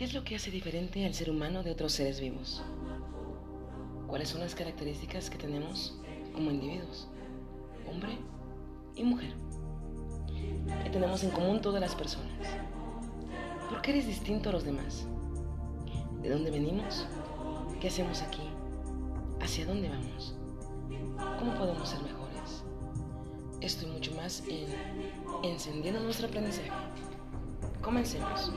¿Qué es lo que hace diferente al ser humano de otros seres vivos? ¿Cuáles son las características que tenemos como individuos, hombre y mujer? ¿Qué tenemos en común todas las personas? ¿Por qué eres distinto a los demás? ¿De dónde venimos? ¿Qué hacemos aquí? ¿Hacia dónde vamos? ¿Cómo podemos ser mejores? Esto y mucho más en Encendiendo nuestro aprendizaje. Comencemos.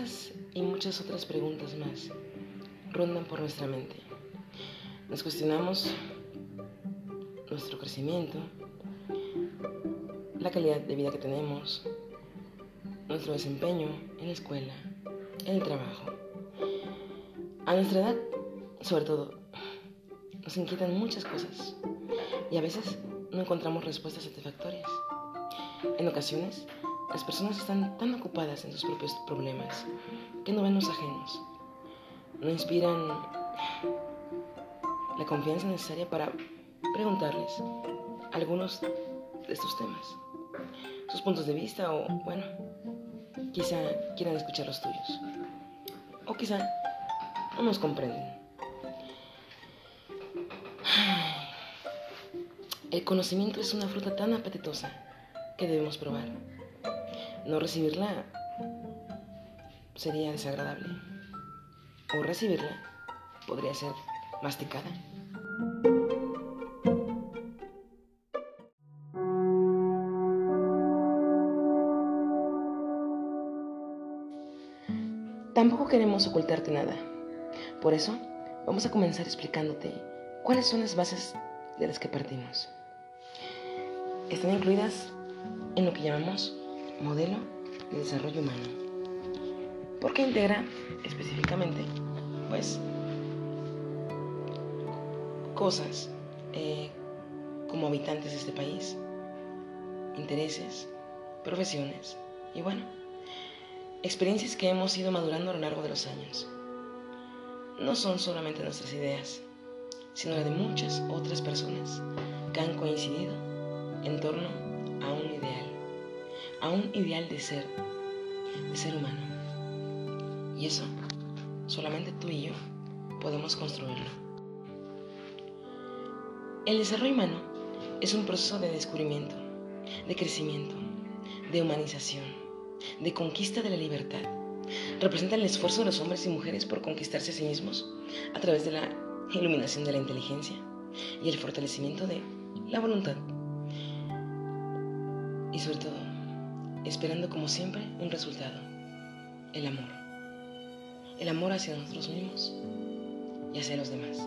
Estas y muchas otras preguntas más rondan por nuestra mente. Nos cuestionamos nuestro crecimiento, la calidad de vida que tenemos, nuestro desempeño en la escuela, en el trabajo. A nuestra edad, sobre todo, nos inquietan muchas cosas y a veces no encontramos respuestas satisfactorias. En ocasiones, las personas están tan ocupadas en sus propios problemas que no ven los ajenos. No inspiran la confianza necesaria para preguntarles algunos de estos temas, sus puntos de vista o, bueno, quizá quieran escuchar los tuyos. O quizá no nos comprenden. El conocimiento es una fruta tan apetitosa que debemos probar. No recibirla sería desagradable. O recibirla podría ser masticada. Tampoco queremos ocultarte nada. Por eso, vamos a comenzar explicándote cuáles son las bases de las que partimos. Están incluidas en lo que llamamos modelo de desarrollo humano. Porque integra específicamente, pues, cosas eh, como habitantes de este país, intereses, profesiones y bueno, experiencias que hemos ido madurando a lo largo de los años. No son solamente nuestras ideas, sino las de muchas otras personas que han coincidido en torno a un ideal, a un ideal de ser, de ser humano. Y eso, solamente tú y yo podemos construirlo. El desarrollo humano es un proceso de descubrimiento, de crecimiento, de humanización, de conquista de la libertad. Representa el esfuerzo de los hombres y mujeres por conquistarse a sí mismos a través de la iluminación de la inteligencia y el fortalecimiento de la voluntad. Y sobre todo, esperando como siempre un resultado, el amor. El amor hacia nosotros mismos y hacia los demás.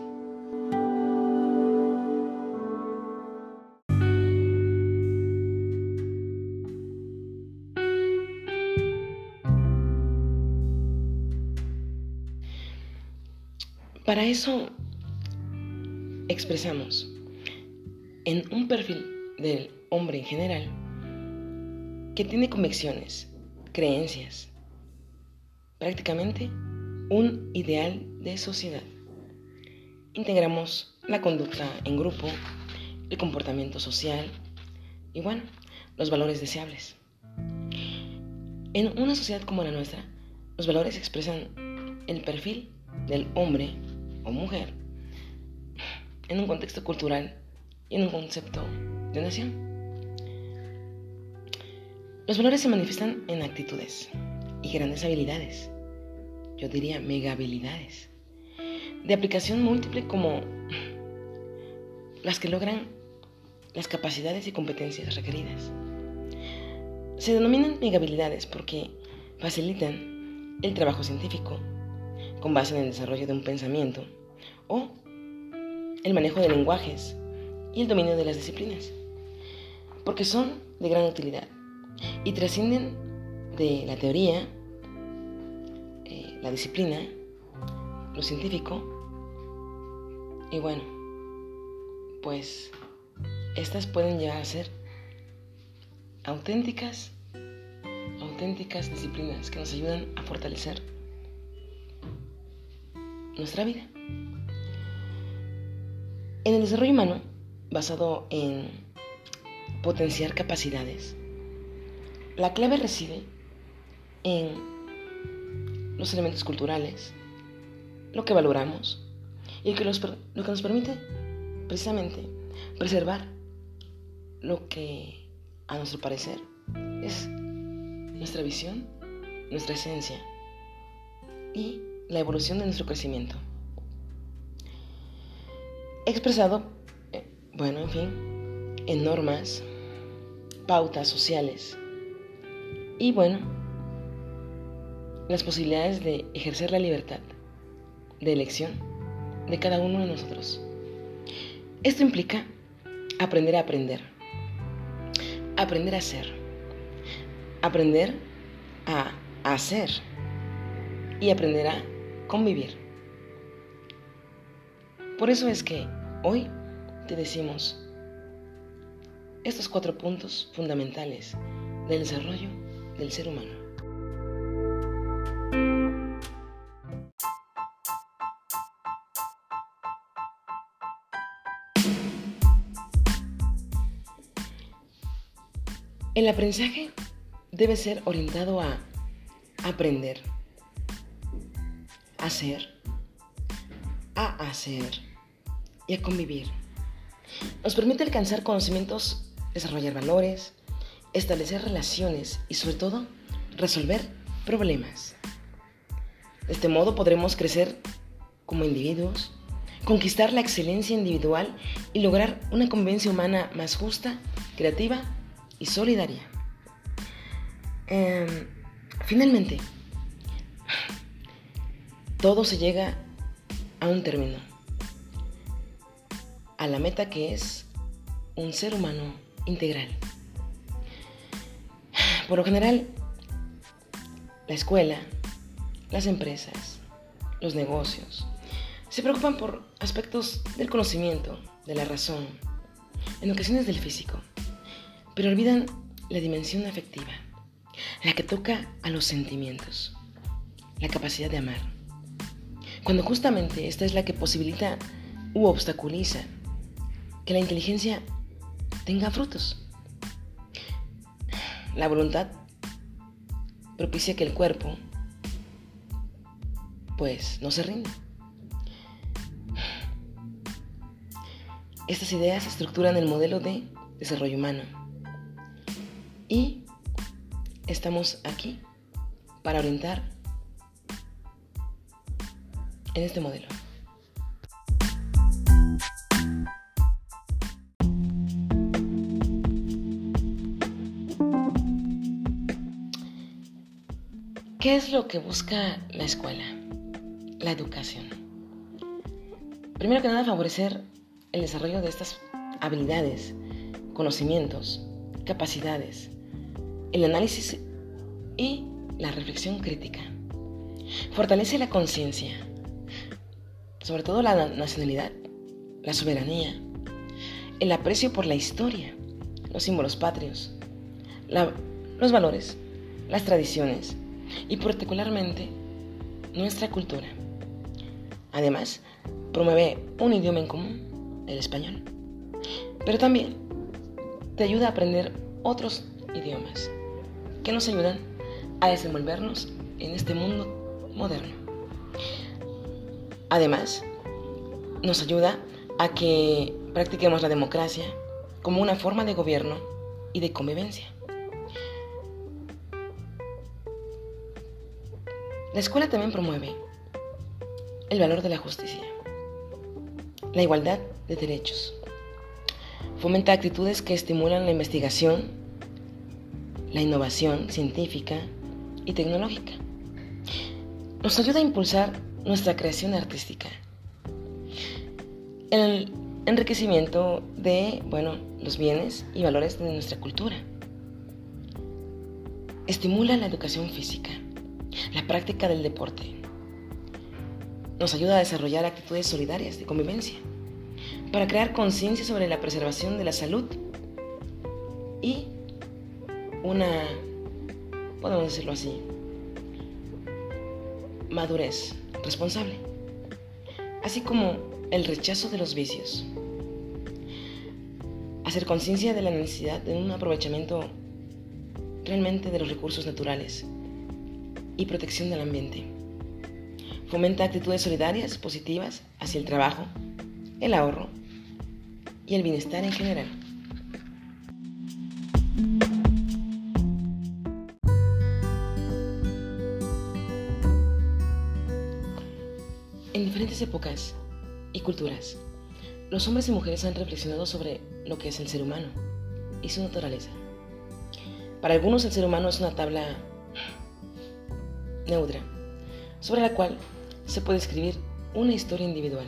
Para eso expresamos en un perfil del hombre en general que tiene convicciones, creencias, prácticamente un ideal de sociedad. Integramos la conducta en grupo, el comportamiento social y bueno, los valores deseables. En una sociedad como la nuestra, los valores expresan el perfil del hombre o mujer en un contexto cultural y en un concepto de nación. Los valores se manifiestan en actitudes y grandes habilidades, yo diría mega habilidades, de aplicación múltiple como las que logran las capacidades y competencias requeridas. Se denominan mega habilidades porque facilitan el trabajo científico con base en el desarrollo de un pensamiento o el manejo de lenguajes y el dominio de las disciplinas, porque son de gran utilidad y trascienden de la teoría, eh, la disciplina, lo científico y bueno, pues estas pueden llegar a ser auténticas, auténticas disciplinas que nos ayudan a fortalecer nuestra vida. En el desarrollo humano basado en potenciar capacidades. La clave reside en los elementos culturales, lo que valoramos y lo que nos permite precisamente preservar lo que a nuestro parecer es nuestra visión, nuestra esencia y la evolución de nuestro crecimiento. Expresado, eh, bueno, en fin, en normas, pautas sociales y bueno, las posibilidades de ejercer la libertad de elección de cada uno de nosotros. Esto implica aprender a aprender, aprender a ser, aprender a hacer y aprender a convivir. Por eso es que hoy te decimos estos cuatro puntos fundamentales del desarrollo del ser humano. El aprendizaje debe ser orientado a aprender, hacer, a hacer y a convivir. Nos permite alcanzar conocimientos, desarrollar valores, establecer relaciones y sobre todo resolver problemas. De este modo podremos crecer como individuos, conquistar la excelencia individual y lograr una convivencia humana más justa, creativa y solidaria. Em, finalmente, todo se llega a un término, a la meta que es un ser humano integral. Por lo general, la escuela, las empresas, los negocios, se preocupan por aspectos del conocimiento, de la razón, en ocasiones del físico, pero olvidan la dimensión afectiva, la que toca a los sentimientos, la capacidad de amar, cuando justamente esta es la que posibilita u obstaculiza que la inteligencia tenga frutos. La voluntad propicia que el cuerpo pues no se rinda. Estas ideas estructuran el modelo de desarrollo humano y estamos aquí para orientar en este modelo. ¿Qué es lo que busca la escuela? La educación. Primero que nada, favorecer el desarrollo de estas habilidades, conocimientos, capacidades, el análisis y la reflexión crítica. Fortalece la conciencia, sobre todo la nacionalidad, la soberanía, el aprecio por la historia, los símbolos patrios, los valores, las tradiciones, y particularmente nuestra cultura. Además, promueve un idioma en común, el español, pero también te ayuda a aprender otros idiomas que nos ayudan a desenvolvernos en este mundo moderno. Además, nos ayuda a que practiquemos la democracia como una forma de gobierno y de convivencia. La escuela también promueve el valor de la justicia, la igualdad de derechos, fomenta actitudes que estimulan la investigación, la innovación científica y tecnológica. Nos ayuda a impulsar nuestra creación artística, el enriquecimiento de, bueno, los bienes y valores de nuestra cultura. Estimula la educación física la práctica del deporte nos ayuda a desarrollar actitudes solidarias de convivencia para crear conciencia sobre la preservación de la salud y una, podemos decirlo así, madurez responsable, así como el rechazo de los vicios. hacer conciencia de la necesidad de un aprovechamiento realmente de los recursos naturales y protección del ambiente. Fomenta actitudes solidarias, positivas hacia el trabajo, el ahorro y el bienestar en general. En diferentes épocas y culturas, los hombres y mujeres han reflexionado sobre lo que es el ser humano y su naturaleza. Para algunos el ser humano es una tabla neutra, sobre la cual se puede escribir una historia individual,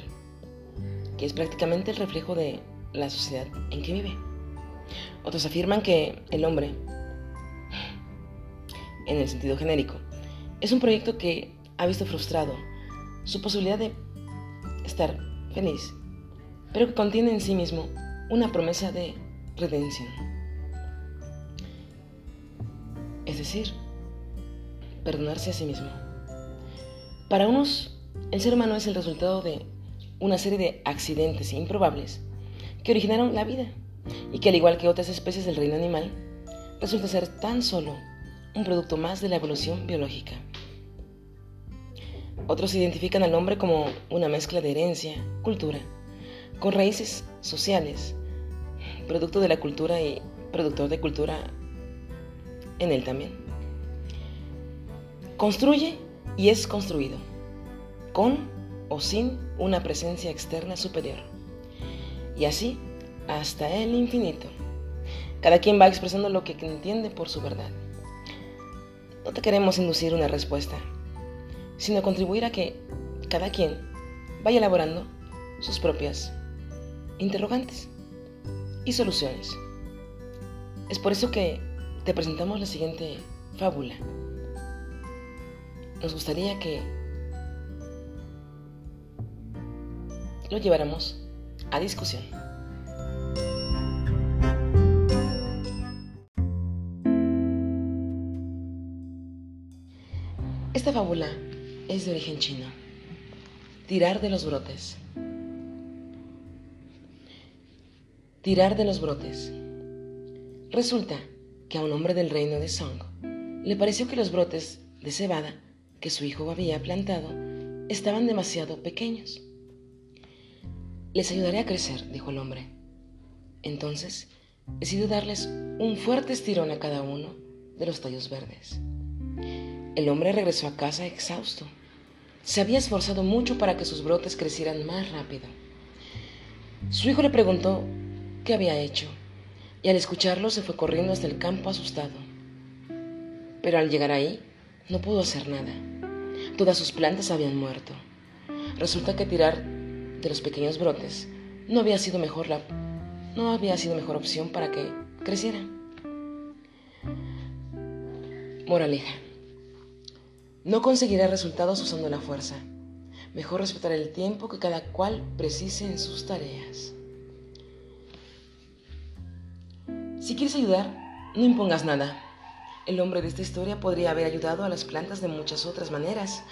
que es prácticamente el reflejo de la sociedad en que vive. Otros afirman que el hombre, en el sentido genérico, es un proyecto que ha visto frustrado su posibilidad de estar feliz, pero que contiene en sí mismo una promesa de redención. Es decir, perdonarse a sí mismo. Para unos, el ser humano es el resultado de una serie de accidentes improbables que originaron la vida y que al igual que otras especies del reino animal, resulta ser tan solo un producto más de la evolución biológica. Otros identifican al hombre como una mezcla de herencia, cultura, con raíces sociales, producto de la cultura y productor de cultura en él también. Construye y es construido, con o sin una presencia externa superior. Y así hasta el infinito. Cada quien va expresando lo que entiende por su verdad. No te queremos inducir una respuesta, sino contribuir a que cada quien vaya elaborando sus propias interrogantes y soluciones. Es por eso que te presentamos la siguiente fábula. Nos gustaría que lo lleváramos a discusión. Esta fábula es de origen chino. Tirar de los brotes. Tirar de los brotes. Resulta que a un hombre del reino de Song le pareció que los brotes de cebada que su hijo había plantado estaban demasiado pequeños. Les ayudaré a crecer, dijo el hombre. Entonces decidió darles un fuerte estirón a cada uno de los tallos verdes. El hombre regresó a casa exhausto. Se había esforzado mucho para que sus brotes crecieran más rápido. Su hijo le preguntó qué había hecho, y al escucharlo se fue corriendo hasta el campo asustado. Pero al llegar ahí, no pudo hacer nada. Todas sus plantas habían muerto. Resulta que tirar de los pequeños brotes no había sido mejor la, no había sido mejor opción para que crecieran. Moraleja. No conseguirá resultados usando la fuerza. Mejor respetar el tiempo que cada cual precise en sus tareas. Si quieres ayudar, no impongas nada. El hombre de esta historia podría haber ayudado a las plantas de muchas otras maneras.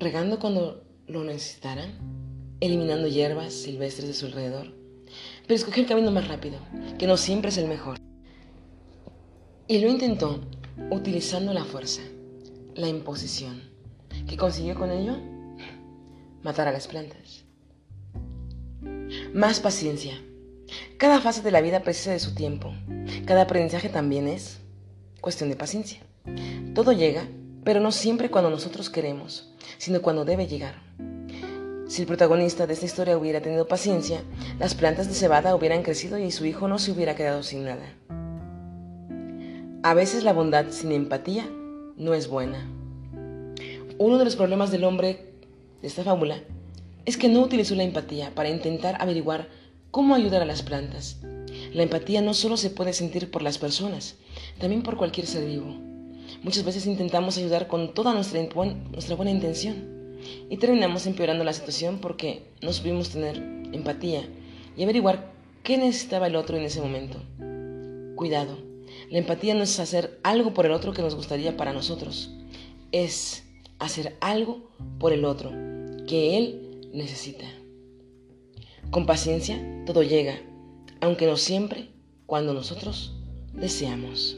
Regando cuando lo necesitaran, eliminando hierbas silvestres de su alrededor. Pero escogió el camino más rápido, que no siempre es el mejor. Y lo intentó utilizando la fuerza, la imposición. ¿Qué consiguió con ello? Matar a las plantas. Más paciencia cada fase de la vida precisa de su tiempo. Cada aprendizaje también es cuestión de paciencia. Todo llega, pero no siempre cuando nosotros queremos, sino cuando debe llegar. Si el protagonista de esta historia hubiera tenido paciencia, las plantas de cebada hubieran crecido y su hijo no se hubiera quedado sin nada. A veces la bondad sin empatía no es buena. Uno de los problemas del hombre de esta fábula es que no utilizó la empatía para intentar averiguar ¿Cómo ayudar a las plantas? La empatía no solo se puede sentir por las personas, también por cualquier ser vivo. Muchas veces intentamos ayudar con toda nuestra, buena intención y terminamos empeorando la situación porque no supimos tener empatía y averiguar qué necesitaba el otro en ese momento. Cuidado, la empatía no es hacer algo por el otro que nos gustaría para nosotros, es hacer algo por el otro que él necesita. Con paciencia todo llega, aunque no siempre cuando nosotros deseamos.